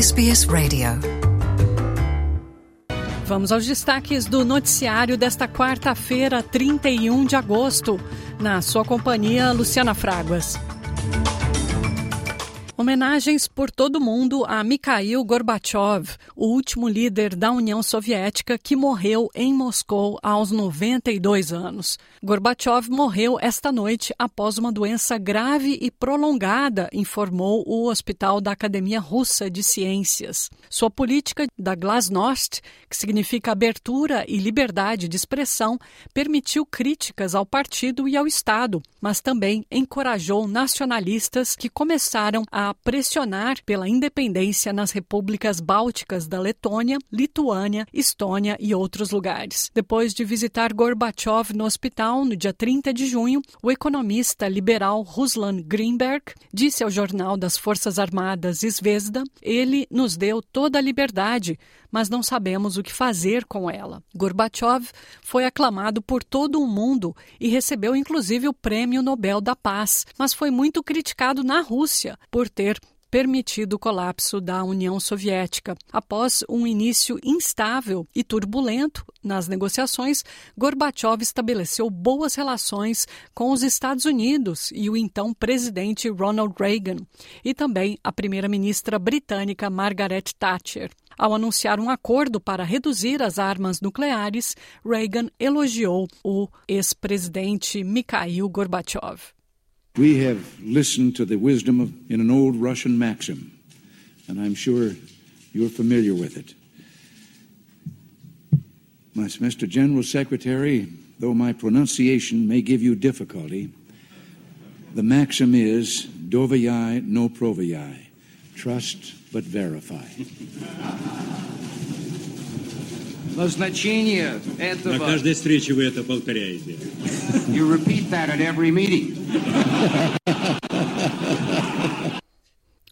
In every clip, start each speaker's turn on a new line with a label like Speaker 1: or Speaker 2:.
Speaker 1: SBS Radio.
Speaker 2: Vamos aos destaques do noticiário desta quarta-feira, 31 de agosto. Na sua companhia, Luciana Fraguas. Homenagens por todo mundo a Mikhail Gorbachev, o último líder da União Soviética que morreu em Moscou aos 92 anos. Gorbachev morreu esta noite após uma doença grave e prolongada, informou o Hospital da Academia Russa de Ciências. Sua política da Glasnost, que significa abertura e liberdade de expressão, permitiu críticas ao partido e ao Estado, mas também encorajou nacionalistas que começaram a pressionar pela independência nas repúblicas bálticas da Letônia, Lituânia, Estônia e outros lugares. Depois de visitar Gorbachev no hospital no dia 30 de junho, o economista liberal Ruslan Greenberg disse ao jornal das Forças Armadas Zvezda: "Ele nos deu toda a liberdade, mas não sabemos o que fazer com ela. Gorbachev foi aclamado por todo o mundo e recebeu inclusive o Prêmio Nobel da Paz, mas foi muito criticado na Rússia por ter permitido o colapso da União Soviética. Após um início instável e turbulento nas negociações, Gorbachev estabeleceu boas relações com os Estados Unidos e o então presidente Ronald Reagan, e também a primeira-ministra britânica Margaret Thatcher. Ao anunciar um acordo para reduzir as armas nucleares, Reagan elogiou o ex-presidente Mikhail Gorbachev.
Speaker 3: We have listened to the wisdom of, in an old Russian maxim, and I'm sure you're familiar with it. Mr. General Secretary, though my pronunciation may give you difficulty, the maxim is dovayai no provayai, trust but verify.
Speaker 4: Назначение этого...
Speaker 5: На каждой встрече вы это повторяете.
Speaker 4: You repeat that at every meeting.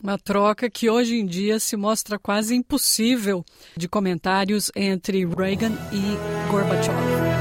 Speaker 2: Uma troca que hoje em dia se mostra quase impossível de comentários entre Reagan e Gorbachev.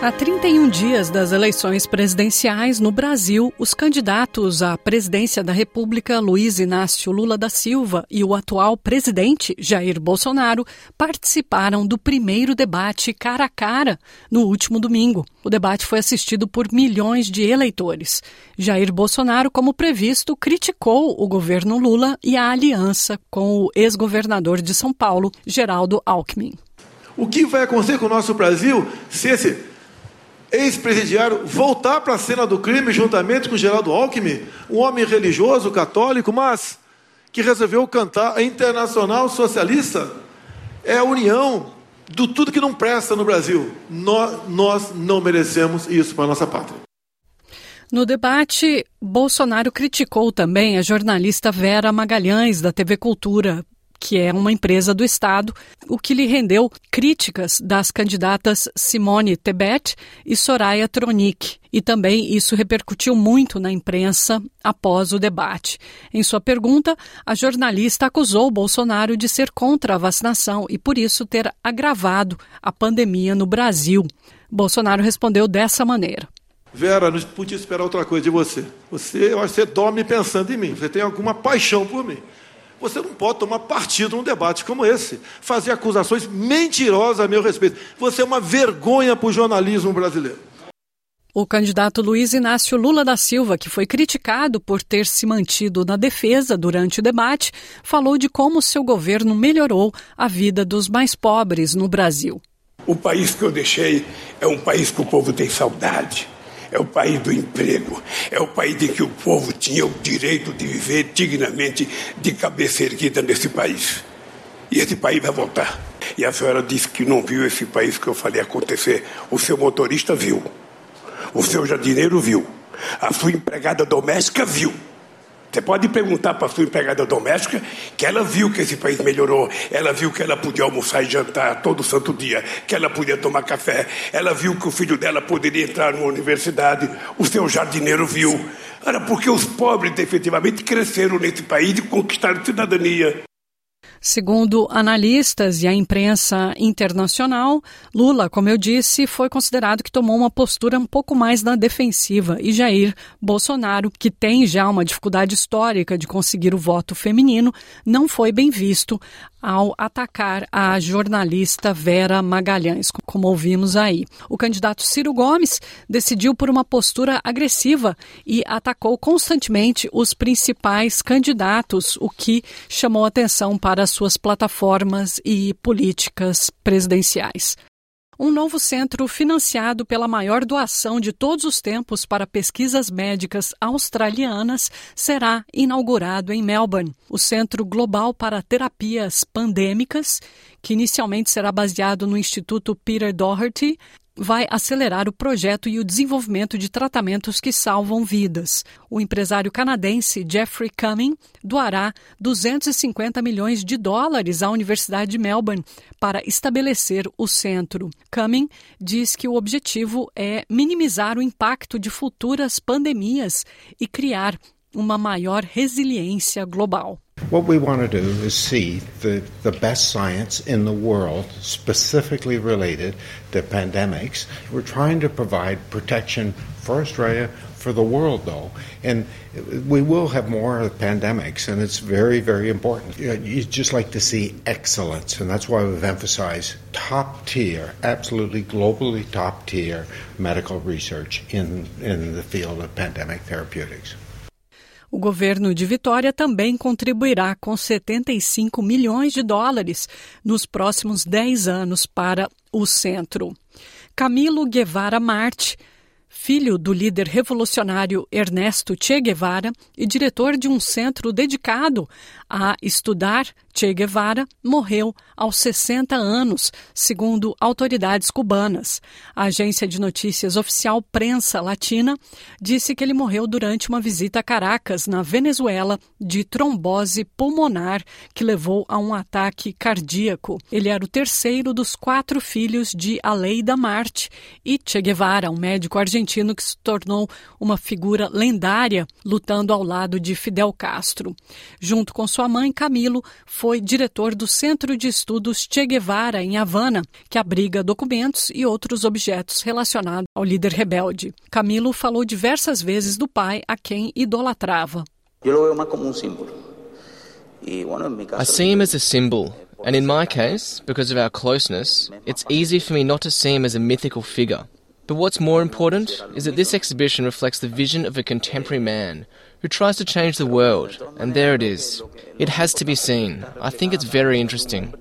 Speaker 2: Há 31 dias das eleições presidenciais no Brasil, os candidatos à presidência da República, Luiz Inácio Lula da Silva, e o atual presidente, Jair Bolsonaro, participaram do primeiro debate cara a cara no último domingo. O debate foi assistido por milhões de eleitores. Jair Bolsonaro, como previsto, criticou o governo Lula e a aliança com o ex-governador de São Paulo, Geraldo Alckmin.
Speaker 6: O que vai acontecer com o nosso Brasil se esse ex-presidiário voltar para a cena do crime juntamente com Geraldo Alckmin, um homem religioso, católico, mas que resolveu cantar a Internacional Socialista. É a união do tudo que não presta no Brasil. Nós, nós não merecemos isso para a nossa pátria.
Speaker 2: No debate, Bolsonaro criticou também a jornalista Vera Magalhães, da TV Cultura, que é uma empresa do Estado, o que lhe rendeu críticas das candidatas Simone Tebet e Soraya Tronic. E também isso repercutiu muito na imprensa após o debate. Em sua pergunta, a jornalista acusou Bolsonaro de ser contra a vacinação e, por isso, ter agravado a pandemia no Brasil. Bolsonaro respondeu dessa maneira.
Speaker 6: Vera, não podia esperar outra coisa de você. Você, eu acho que você dorme pensando em mim. Você tem alguma paixão por mim. Você não pode tomar partido num debate como esse, fazer acusações mentirosas a meu respeito. Você é uma vergonha para o jornalismo brasileiro.
Speaker 2: O candidato Luiz Inácio Lula da Silva, que foi criticado por ter se mantido na defesa durante o debate, falou de como seu governo melhorou a vida dos mais pobres no Brasil.
Speaker 7: O país que eu deixei é um país que o povo tem saudade é o país do emprego, é o país em que o povo tinha o direito de viver dignamente de cabeça erguida nesse país. E esse país vai voltar. E a senhora disse que não viu esse país que eu falei acontecer. O seu motorista viu. O seu jardineiro viu. A sua empregada doméstica viu. Você pode perguntar para a sua empregada doméstica que ela viu que esse país melhorou, ela viu que ela podia almoçar e jantar todo santo dia, que ela podia tomar café, ela viu que o filho dela poderia entrar numa universidade, o seu jardineiro viu. Era porque os pobres efetivamente cresceram nesse país e conquistaram cidadania.
Speaker 2: Segundo analistas e a imprensa internacional, Lula, como eu disse, foi considerado que tomou uma postura um pouco mais na defensiva. E Jair Bolsonaro, que tem já uma dificuldade histórica de conseguir o voto feminino, não foi bem visto ao atacar a jornalista Vera Magalhães, como ouvimos aí. O candidato Ciro Gomes decidiu por uma postura agressiva e atacou constantemente os principais candidatos, o que chamou atenção para suas plataformas e políticas presidenciais. Um novo centro financiado pela maior doação de todos os tempos para pesquisas médicas australianas será inaugurado em Melbourne. O Centro Global para Terapias Pandêmicas, que inicialmente será baseado no Instituto Peter Doherty, vai acelerar o projeto e o desenvolvimento de tratamentos que salvam vidas. O empresário canadense Jeffrey Cumming doará 250 milhões de dólares à Universidade de Melbourne para estabelecer o centro. Cumming diz que o objetivo é minimizar o impacto de futuras pandemias e criar uma maior resiliência global.
Speaker 1: What we want to do is see the, the best science in the world specifically related to pandemics. We're trying to provide protection for Australia, for the world, though. And we will have more pandemics, and it's very, very important. You just like to see excellence, and that's why we've emphasized top tier, absolutely globally top tier medical research in, in the field of pandemic therapeutics.
Speaker 2: O governo de Vitória também contribuirá com 75 milhões de dólares nos próximos 10 anos para o centro. Camilo Guevara Marte filho do líder revolucionário Ernesto Che Guevara e diretor de um centro dedicado a estudar Che Guevara, morreu aos 60 anos, segundo autoridades cubanas. A agência de notícias oficial Prensa Latina disse que ele morreu durante uma visita a Caracas, na Venezuela, de trombose pulmonar que levou a um ataque cardíaco. Ele era o terceiro dos quatro filhos de Aleida Marte e Che Guevara, um médico argentino que se tornou uma figura lendária lutando ao lado de Fidel Castro. Junto com sua mãe, Camilo, foi diretor do Centro de Estudos Che Guevara, em Havana, que abriga documentos e outros objetos relacionados ao líder rebelde. Camilo falou diversas vezes do pai a quem idolatrava.
Speaker 8: I see him as a symbol, and in my case, because of our closeness, it's easy for me not to see him as a mythical figure. But what's more important is that this exhibition reflects the vision of a contemporary man who tries to change the world, and there it is. It has to be seen. I think it's very interesting.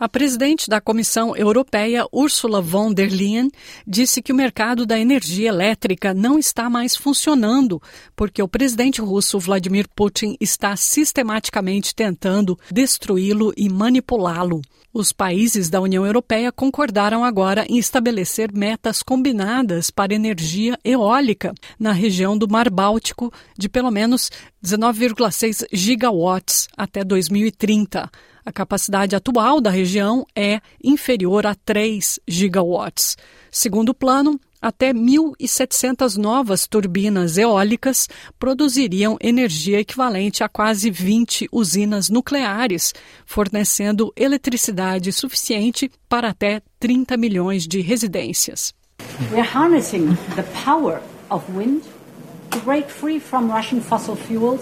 Speaker 2: A presidente da Comissão Europeia, Ursula von der Leyen, disse que o mercado da energia elétrica não está mais funcionando porque o presidente russo Vladimir Putin está sistematicamente tentando destruí-lo e manipulá-lo. Os países da União Europeia concordaram agora em estabelecer metas combinadas para energia eólica na região do Mar Báltico de pelo menos 19,6 gigawatts até 2030. A capacidade atual da região é inferior a 3 gigawatts. Segundo o plano, até 1.700 novas turbinas eólicas produziriam energia equivalente a quase 20 usinas nucleares, fornecendo eletricidade suficiente para até 30 milhões de residências.
Speaker 9: We're harnessing the power of wind to break free from Russian fossil fuels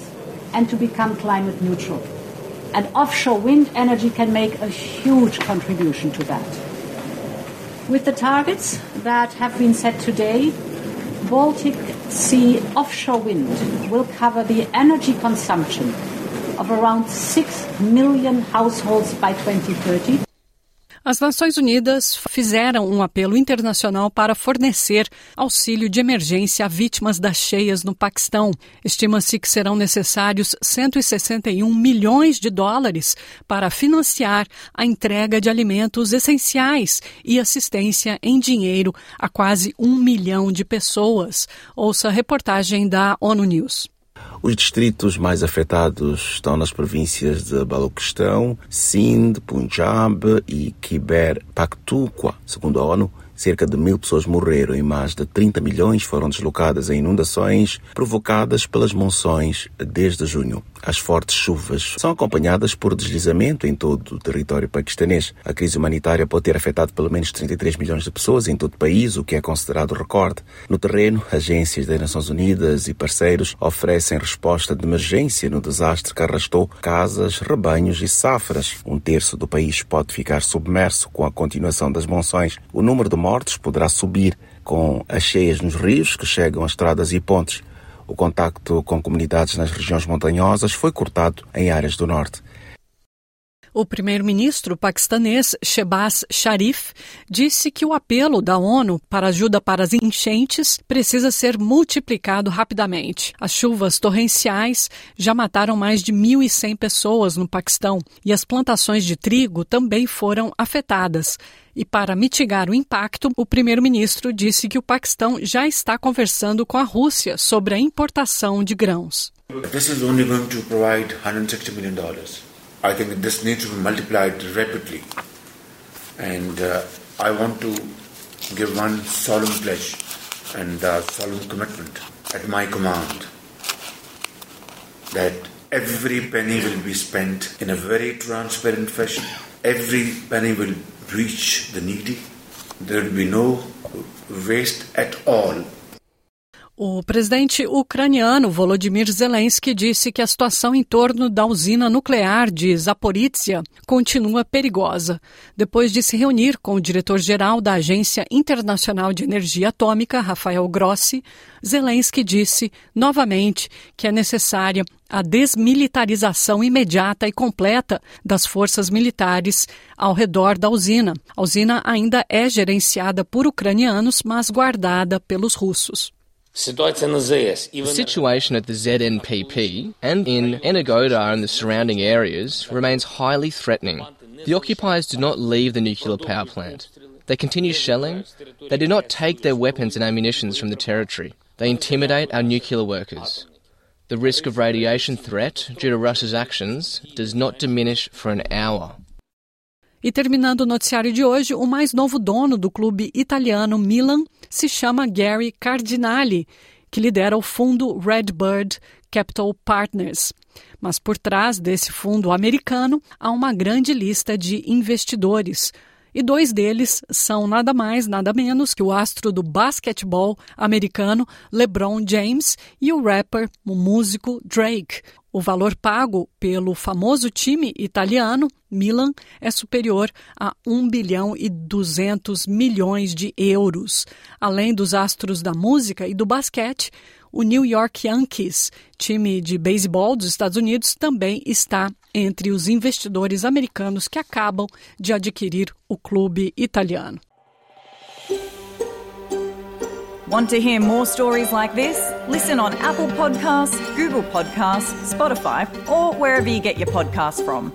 Speaker 9: and to become climate neutral. And offshore wind energy can make a huge contribution to that. With the targets that have been set today, Baltic Sea offshore wind will cover the energy consumption of around 6 million households by 2030
Speaker 2: As Nações Unidas fizeram um apelo internacional para fornecer auxílio de emergência a vítimas das cheias no Paquistão. Estima-se que serão necessários 161 milhões de dólares para financiar a entrega de alimentos essenciais e assistência em dinheiro a quase um milhão de pessoas. Ouça a reportagem da ONU News.
Speaker 10: Os distritos mais afetados estão nas províncias de Baloquistão, Sindh, Punjab e Khyber Pakhtunkhwa. Segundo a ONU, cerca de mil pessoas morreram e mais de 30 milhões foram deslocadas em inundações provocadas pelas monções desde junho. As fortes chuvas são acompanhadas por deslizamento em todo o território paquistanês. A crise humanitária pode ter afetado pelo menos 33 milhões de pessoas em todo o país, o que é considerado recorde. No terreno, agências das Nações Unidas e parceiros oferecem resposta de emergência no desastre que arrastou casas, rebanhos e safras. Um terço do país pode ficar submerso com a continuação das monções. O número de mortes poderá subir com as cheias nos rios que chegam a estradas e pontes. O contacto com comunidades nas regiões montanhosas foi cortado em áreas do norte.
Speaker 2: O primeiro-ministro paquistanês Shehbaz Sharif disse que o apelo da ONU para ajuda para as enchentes precisa ser multiplicado rapidamente. As chuvas torrenciais já mataram mais de 1.100 pessoas no Paquistão e as plantações de trigo também foram afetadas. E para mitigar o impacto, o primeiro-ministro disse que o Paquistão já está conversando com a Rússia sobre a importação de grãos.
Speaker 11: This is only going to provide 160 million dollars. I think this needs to be multiplied rapidly. And uh, I want to give one solemn pledge and uh, solemn commitment at my command that every penny will be spent in a very transparent fashion. Every penny will reach the needy. There will be no waste at all
Speaker 2: O presidente ucraniano Volodymyr Zelensky disse que a situação em torno da usina nuclear de Zaporizhia continua perigosa. Depois de se reunir com o diretor-geral da Agência Internacional de Energia Atômica, Rafael Grossi, Zelensky disse novamente que é necessária a desmilitarização imediata e completa das forças militares ao redor da usina. A usina ainda é gerenciada por ucranianos, mas guardada pelos russos.
Speaker 8: The situation at the ZNPP and in Enagoda and the surrounding areas remains highly threatening. The occupiers do not leave the nuclear power plant. They continue shelling. They do not take their weapons and ammunition from the territory. They intimidate our nuclear workers. The risk of radiation threat due to Russia's actions does not diminish for an hour.
Speaker 2: E terminando o noticiário de hoje, o mais novo dono do clube italiano Milan se chama Gary Cardinali, que lidera o fundo Redbird Capital Partners. Mas por trás desse fundo americano há uma grande lista de investidores. E dois deles são nada mais, nada menos que o astro do basquetebol americano LeBron James e o rapper, o músico Drake. O valor pago pelo famoso time italiano, Milan, é superior a 1 bilhão e 200 milhões de euros. Além dos astros da música e do basquete, o New York Yankees, time de beisebol dos Estados Unidos, também está entre os investidores americanos que acabam de adquirir o clube italiano.
Speaker 12: Want to hear more stories like this? Listen on Apple Podcasts, Google Podcasts, Spotify, or wherever you get your podcasts from.